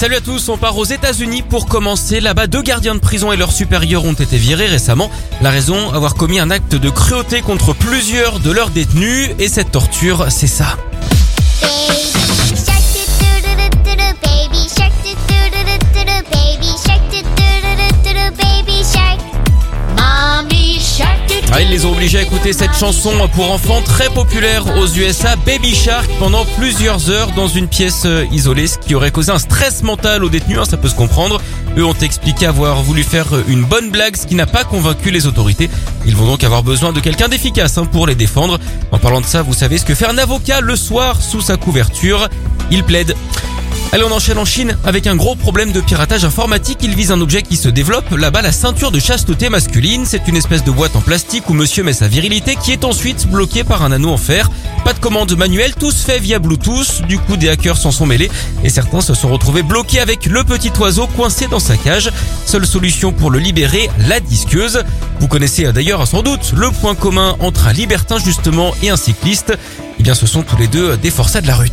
Salut à tous, on part aux États-Unis pour commencer. Là-bas, deux gardiens de prison et leurs supérieurs ont été virés récemment. La raison, avoir commis un acte de cruauté contre plusieurs de leurs détenus. Et cette torture, c'est ça. Les ont obligés à écouter cette chanson pour enfants très populaire aux USA, Baby Shark, pendant plusieurs heures dans une pièce euh, isolée, ce qui aurait causé un stress mental aux détenus, hein, ça peut se comprendre. Eux ont expliqué avoir voulu faire euh, une bonne blague, ce qui n'a pas convaincu les autorités. Ils vont donc avoir besoin de quelqu'un d'efficace hein, pour les défendre. En parlant de ça, vous savez ce que fait un avocat le soir sous sa couverture Il plaide. Allez, on enchaîne en Chine avec un gros problème de piratage informatique. Il vise un objet qui se développe. Là-bas, la ceinture de chasteté masculine. C'est une espèce de boîte en plastique où monsieur met sa virilité qui est ensuite bloquée par un anneau en fer. Pas de commande manuelle, tout se fait via Bluetooth. Du coup, des hackers s'en sont mêlés et certains se sont retrouvés bloqués avec le petit oiseau coincé dans sa cage. Seule solution pour le libérer, la disqueuse. Vous connaissez d'ailleurs sans doute le point commun entre un libertin justement et un cycliste. Eh bien, ce sont tous les deux des forçats de la rue.